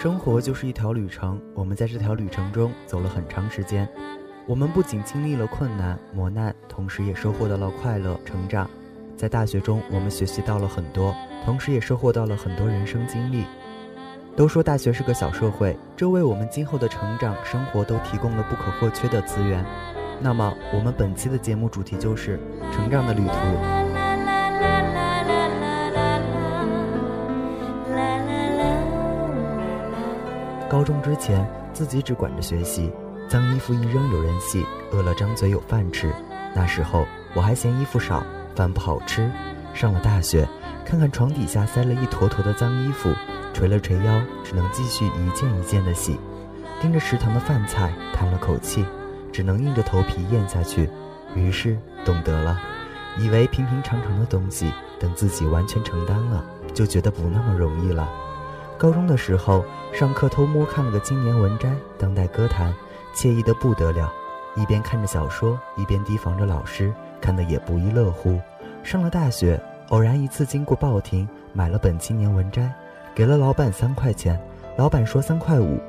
生活就是一条旅程，我们在这条旅程中走了很长时间。我们不仅经历了困难磨难，同时也收获到了快乐成长。在大学中，我们学习到了很多，同时也收获到了很多人生经历。都说大学是个小社会，这为我们今后的成长生活都提供了不可或缺的资源。那么，我们本期的节目主题就是成长的旅途。高中之前，自己只管着学习，脏衣服一扔有人洗，饿了张嘴有饭吃。那时候我还嫌衣服少，饭不好吃。上了大学，看看床底下塞了一坨坨的脏衣服，捶了捶腰，只能继续一件一件的洗。盯着食堂的饭菜，叹了口气，只能硬着头皮咽下去。于是懂得了，以为平平常常的东西，等自己完全承担了，就觉得不那么容易了。高中的时候，上课偷摸看了个青年文摘、当代歌坛，惬意的不得了。一边看着小说，一边提防着老师，看得也不亦乐乎。上了大学，偶然一次经过报亭，买了本青年文摘，给了老板三块钱。老板说三块五。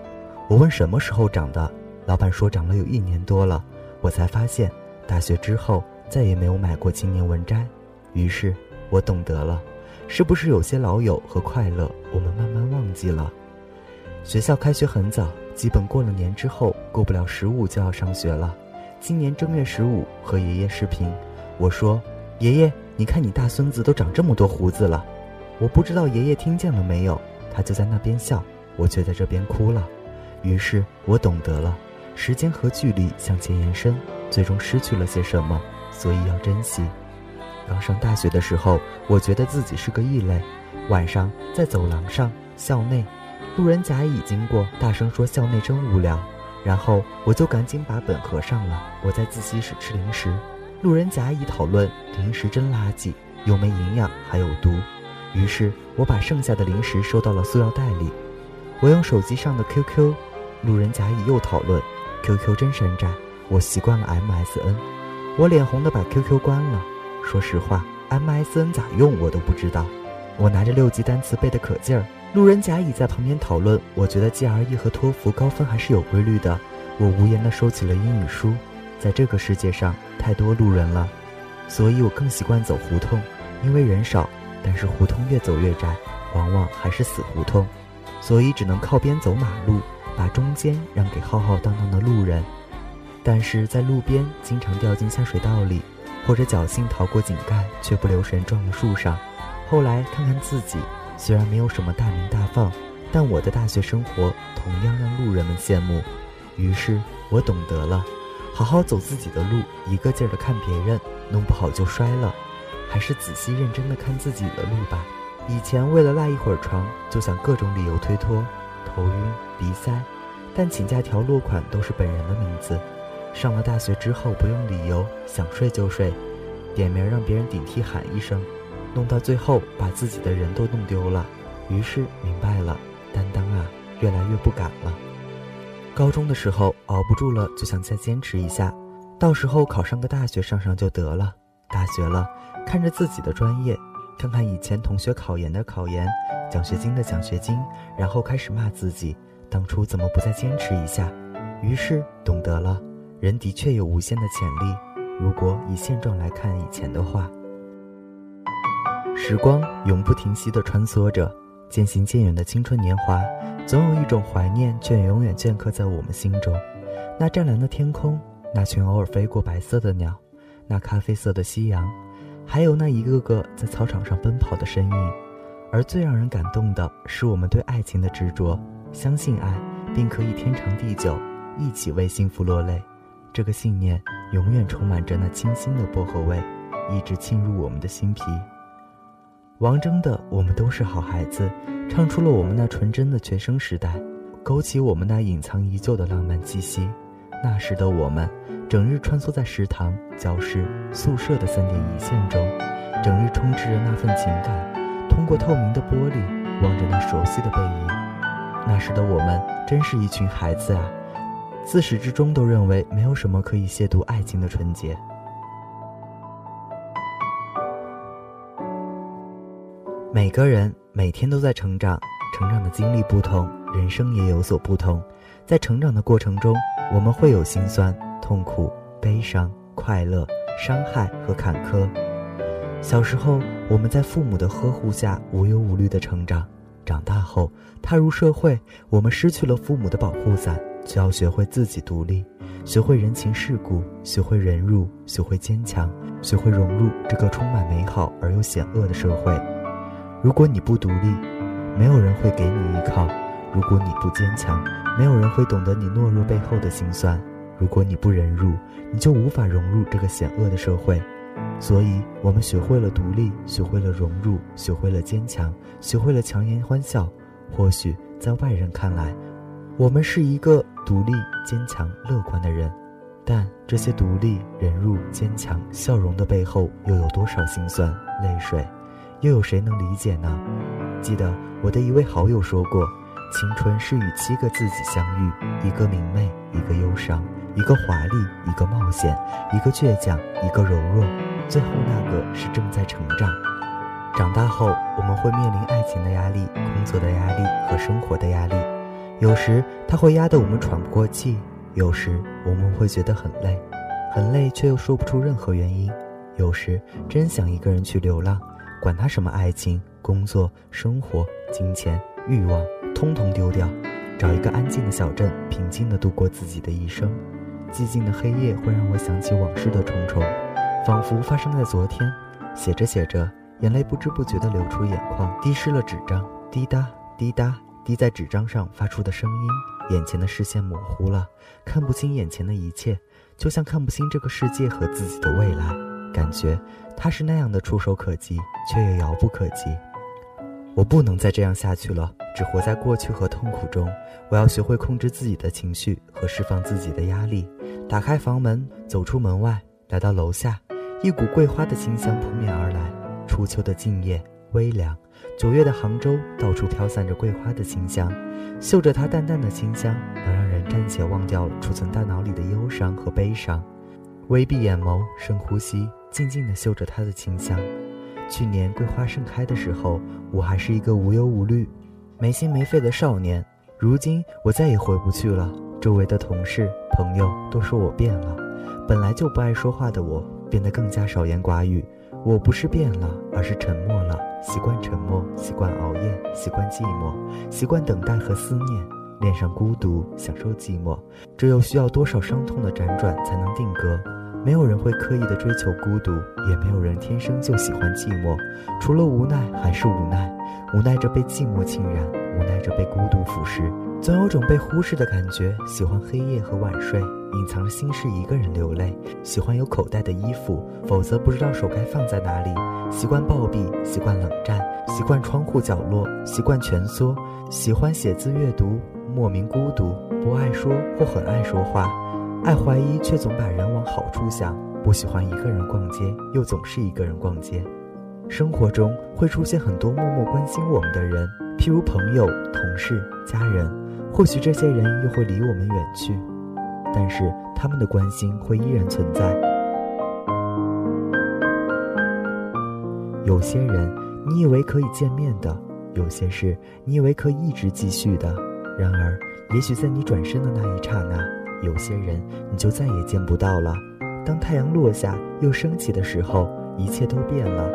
我问什么时候涨的，老板说涨了有一年多了。我才发现，大学之后再也没有买过青年文摘。于是，我懂得了。是不是有些老友和快乐，我们慢慢忘记了？学校开学很早，基本过了年之后，过不了十五就要上学了。今年正月十五和爷爷视频，我说：“爷爷，你看你大孙子都长这么多胡子了。”我不知道爷爷听见了没有，他就在那边笑，我却在这边哭了。于是我懂得了，时间和距离向前延伸，最终失去了些什么，所以要珍惜。刚上大学的时候，我觉得自己是个异类。晚上在走廊上，校内，路人甲乙经过，大声说校内真无聊。然后我就赶紧把本合上了。我在自习室吃零食，路人甲乙讨论零食真垃圾，又没营养还有毒。于是我把剩下的零食收到了塑料袋里。我用手机上的 QQ，路人甲乙又讨论 QQ 真山寨。我习惯了 MSN，我脸红的把 QQ 关了。说实话，MSN 咋用我都不知道。我拿着六级单词背得可劲儿，路人甲乙在旁边讨论。我觉得 GRE 和托福高分还是有规律的。我无言地收起了英语书。在这个世界上，太多路人了，所以我更习惯走胡同，因为人少。但是胡同越走越窄，往往还是死胡同，所以只能靠边走马路，把中间让给浩浩荡荡的路人。但是在路边，经常掉进下水道里。或者侥幸逃过井盖，却不留神撞了树上。后来看看自己，虽然没有什么大名大放，但我的大学生活同样让路人们羡慕。于是我懂得了，好好走自己的路，一个劲儿的看别人，弄不好就摔了。还是仔细认真的看自己的路吧。以前为了赖一会儿床，就想各种理由推脱，头晕、鼻塞，但请假条落款都是本人的名字。上了大学之后，不用理由，想睡就睡，点名让别人顶替喊一声，弄到最后把自己的人都弄丢了。于是明白了，担当啊，越来越不敢了。高中的时候熬不住了，就想再坚持一下，到时候考上个大学上上就得了。大学了，看着自己的专业，看看以前同学考研的考研，奖学金的奖学金，然后开始骂自己，当初怎么不再坚持一下？于是懂得了。人的确有无限的潜力，如果以现状来看以前的话。时光永不停息地穿梭着，渐行渐远的青春年华，总有一种怀念，却永远镌刻在我们心中。那湛蓝的天空，那群偶尔飞过白色的鸟，那咖啡色的夕阳，还有那一个个在操场上奔跑的身影。而最让人感动的是我们对爱情的执着，相信爱，并可以天长地久，一起为幸福落泪。这个信念永远充满着那清新的薄荷味，一直沁入我们的心脾。王铮的《我们都是好孩子》，唱出了我们那纯真的学生时代，勾起我们那隐藏已久的浪漫气息。那时的我们，整日穿梭在食堂、教室、宿舍的三点一线中，整日充斥着那份情感。通过透明的玻璃，望着那熟悉的背影。那时的我们，真是一群孩子啊！自始至终都认为没有什么可以亵渎爱情的纯洁。每个人每天都在成长，成长的经历不同，人生也有所不同。在成长的过程中，我们会有心酸、痛苦、悲伤、快乐、伤害和坎坷。小时候，我们在父母的呵护下无忧无虑的成长；长大后，踏入社会，我们失去了父母的保护伞，就要学会自己独立，学会人情世故，学会忍辱，学会坚强，学会融入这个充满美好而又险恶的社会。如果你不独立，没有人会给你依靠；如果你不坚强，没有人会懂得你懦弱背后的辛酸。如果你不忍辱，你就无法融入这个险恶的社会。所以，我们学会了独立，学会了融入，学会了坚强，学会了强颜欢笑。或许在外人看来，我们是一个独立、坚强、乐观的人，但这些独立、忍辱、坚强、笑容的背后，又有多少心酸、泪水？又有谁能理解呢？记得我的一位好友说过。青春是与七个自己相遇，一个明媚，一个忧伤，一个华丽，一个冒险，一个倔强，一个柔弱，最后那个是正在成长。长大后，我们会面临爱情的压力、工作的压力和生活的压力，有时它会压得我们喘不过气，有时我们会觉得很累，很累却又说不出任何原因，有时真想一个人去流浪，管他什么爱情、工作、生活、金钱、欲望。通通丢掉，找一个安静的小镇，平静地度过自己的一生。寂静的黑夜会让我想起往事的重重，仿佛发生在昨天。写着写着，眼泪不知不觉地流出眼眶，滴湿了纸张，滴答滴答滴在纸张上发出的声音。眼前的视线模糊了，看不清眼前的一切，就像看不清这个世界和自己的未来。感觉它是那样的触手可及，却又遥不可及。我不能再这样下去了。只活在过去和痛苦中，我要学会控制自己的情绪和释放自己的压力。打开房门，走出门外，来到楼下，一股桂花的清香扑面而来。初秋的静夜微凉，九月的杭州到处飘散着桂花的清香，嗅着它淡淡的清香，能让人暂且忘掉储存大脑里的忧伤和悲伤。微闭眼眸，深呼吸，静静地嗅着它的清香。去年桂花盛开的时候，我还是一个无忧无虑。没心没肺的少年，如今我再也回不去了。周围的同事朋友都说我变了，本来就不爱说话的我，变得更加少言寡语。我不是变了，而是沉默了，习惯沉默，习惯熬夜，习惯寂寞，习惯等待和思念，恋上孤独，享受寂寞。这又需要多少伤痛的辗转才能定格？没有人会刻意的追求孤独，也没有人天生就喜欢寂寞，除了无奈还是无奈。无奈着被寂寞浸染，无奈着被孤独腐蚀，总有种被忽视的感觉。喜欢黑夜和晚睡，隐藏着心事，一个人流泪。喜欢有口袋的衣服，否则不知道手该放在哪里。习惯暴毙，习惯冷战，习惯窗户角落，习惯蜷缩。喜欢写字阅读，莫名孤独。不爱说或很爱说话，爱怀疑却总把人往好处想。不喜欢一个人逛街，又总是一个人逛街。生活中会出现很多默默关心我们的人，譬如朋友、同事、家人。或许这些人又会离我们远去，但是他们的关心会依然存在。有些人你以为可以见面的，有些事你以为可以一直继续的，然而，也许在你转身的那一刹那，有些人你就再也见不到了。当太阳落下又升起的时候，一切都变了。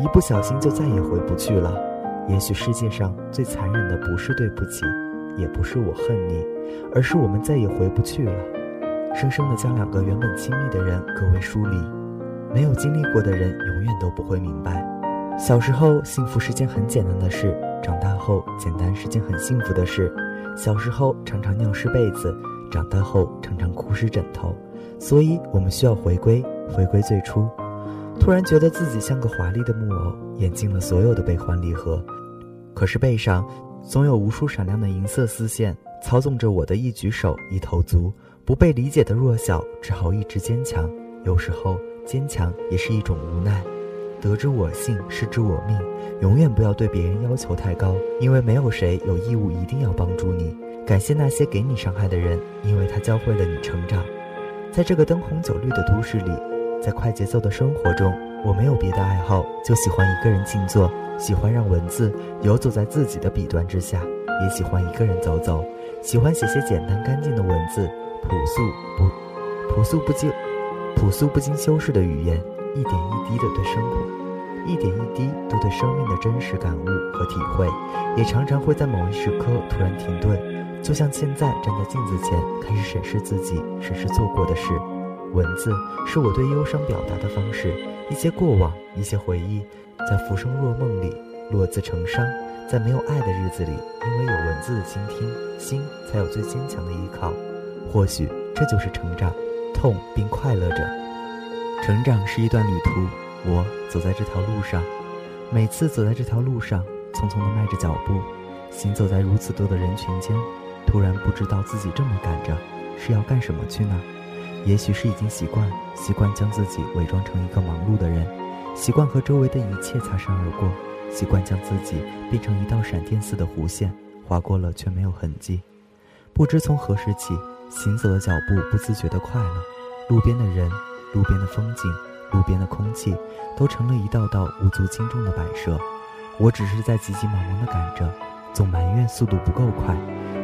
一不小心就再也回不去了。也许世界上最残忍的不是对不起，也不是我恨你，而是我们再也回不去了。生生的将两个原本亲密的人隔为疏离。没有经历过的人永远都不会明白。小时候幸福是件很简单的事，长大后简单是件很幸福的事。小时候常常尿湿被子，长大后常常哭湿枕头。所以我们需要回归，回归最初。突然觉得自己像个华丽的木偶，演尽了所有的悲欢离合。可是背上总有无数闪亮的银色丝线，操纵着我的一举手一投足。不被理解的弱小，只好一直坚强。有时候坚强也是一种无奈。得之我幸，失之我命。永远不要对别人要求太高，因为没有谁有义务一定要帮助你。感谢那些给你伤害的人，因为他教会了你成长。在这个灯红酒绿的都市里。在快节奏的生活中，我没有别的爱好，就喜欢一个人静坐，喜欢让文字游走在自己的笔端之下。也喜欢一个人走走，喜欢写些简单干净的文字，朴素不朴素不经素不经修饰的语言，一点一滴的对生活，一点一滴都对生命的真实感悟和体会，也常常会在某一时刻突然停顿，就像现在站在镜子前开始审视自己，审视做过的事。文字是我对忧伤表达的方式，一些过往，一些回忆，在浮生若梦里落字成伤。在没有爱的日子里，因为有文字的倾听，心才有最坚强的依靠。或许这就是成长，痛并快乐着。成长是一段旅途，我走在这条路上，每次走在这条路上，匆匆地迈着脚步，行走在如此多的人群间，突然不知道自己这么赶着是要干什么去呢？也许是已经习惯，习惯将自己伪装成一个忙碌的人，习惯和周围的一切擦身而过，习惯将自己变成一道闪电似的弧线，划过了却没有痕迹。不知从何时起，行走的脚步不自觉的快了，路边的人、路边的风景、路边的空气，都成了一道道无足轻重的摆设。我只是在急急忙忙的赶着，总埋怨速度不够快，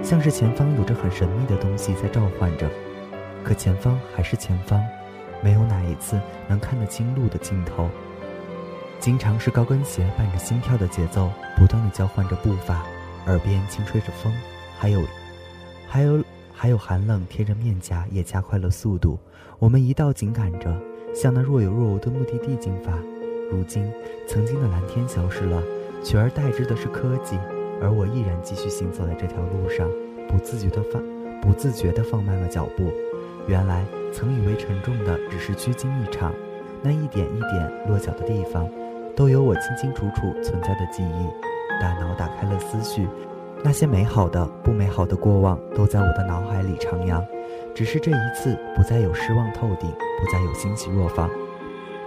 像是前方有着很神秘的东西在召唤着。可前方还是前方，没有哪一次能看得清路的尽头。经常是高跟鞋伴着心跳的节奏，不断的交换着步伐，耳边轻吹着风，还有，还有，还有寒冷贴着面颊，也加快了速度。我们一道紧赶着，向那若有若无的目的地进发。如今，曾经的蓝天消失了，取而代之的是科技，而我依然继续行走在这条路上，不自觉地放，不自觉地放慢了脚步。原来曾以为沉重的只是虚惊一场，那一点一点落脚的地方，都有我清清楚楚存在的记忆。大脑打开了思绪，那些美好的、不美好的过往都在我的脑海里徜徉。只是这一次，不再有失望透顶，不再有欣喜若狂，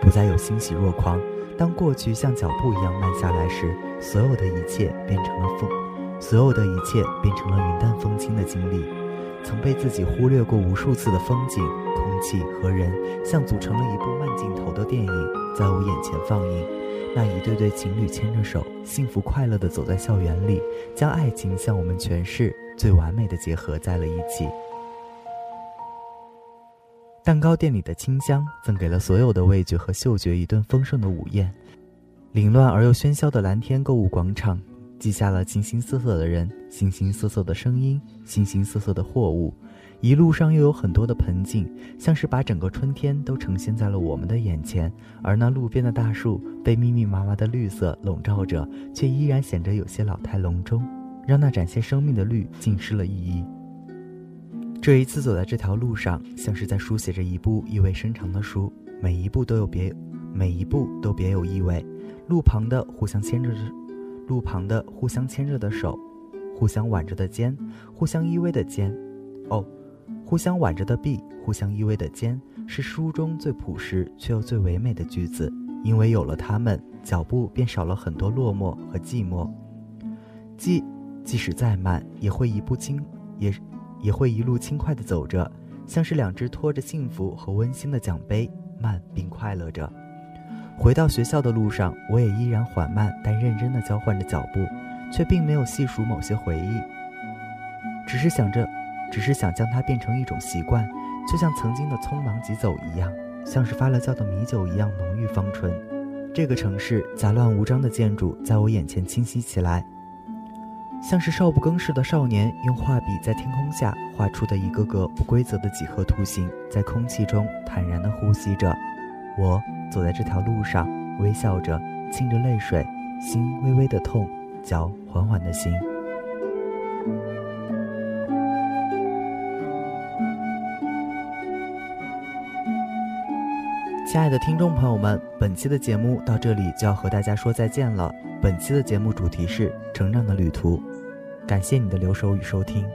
不再有欣喜若狂。当过去像脚步一样慢下来时，所有的一切变成了风，所有的一切变成了云淡风轻的经历。曾被自己忽略过无数次的风景、气和人，像组成了一部慢镜头的电影，在我眼前放映。那一对对情侣牵着手，幸福快乐地走在校园里，将爱情向我们诠释最完美的结合在了一起。蛋糕店里的清香，赠给了所有的味觉和嗅觉一顿丰盛的午宴。凌乱而又喧嚣的蓝天购物广场。记下了形形色色的人，形形色色的声音，形形色色的货物，一路上又有很多的盆景，像是把整个春天都呈现在了我们的眼前。而那路边的大树被密密麻麻的绿色笼罩着，却依然显得有些老态龙钟，让那展现生命的绿尽失了意义。这一次走在这条路上，像是在书写着一部意味深长的书，每一步都有别，每一步都别有意味。路旁的互相牵着。路旁的互相牵着的手，互相挽着的肩，互相依偎的肩，哦，互相挽着的臂，互相依偎的肩，是书中最朴实却又最唯美的句子。因为有了他们，脚步便少了很多落寞和寂寞。即即使再慢，也会一步轻，也也会一路轻快地走着，像是两只拖着幸福和温馨的奖杯，慢并快乐着。回到学校的路上，我也依然缓慢但认真地交换着脚步，却并没有细数某些回忆，只是想着，只是想将它变成一种习惯，就像曾经的匆忙疾走一样，像是发了酵的米酒一样浓郁芳醇。这个城市杂乱无章的建筑在我眼前清晰起来，像是少不更事的少年用画笔在天空下画出的一个个不规则的几何图形，在空气中坦然地呼吸着。我。走在这条路上，微笑着，噙着泪水，心微微的痛，脚缓缓的行。亲爱的听众朋友们，本期的节目到这里就要和大家说再见了。本期的节目主题是成长的旅途，感谢你的留守与收听。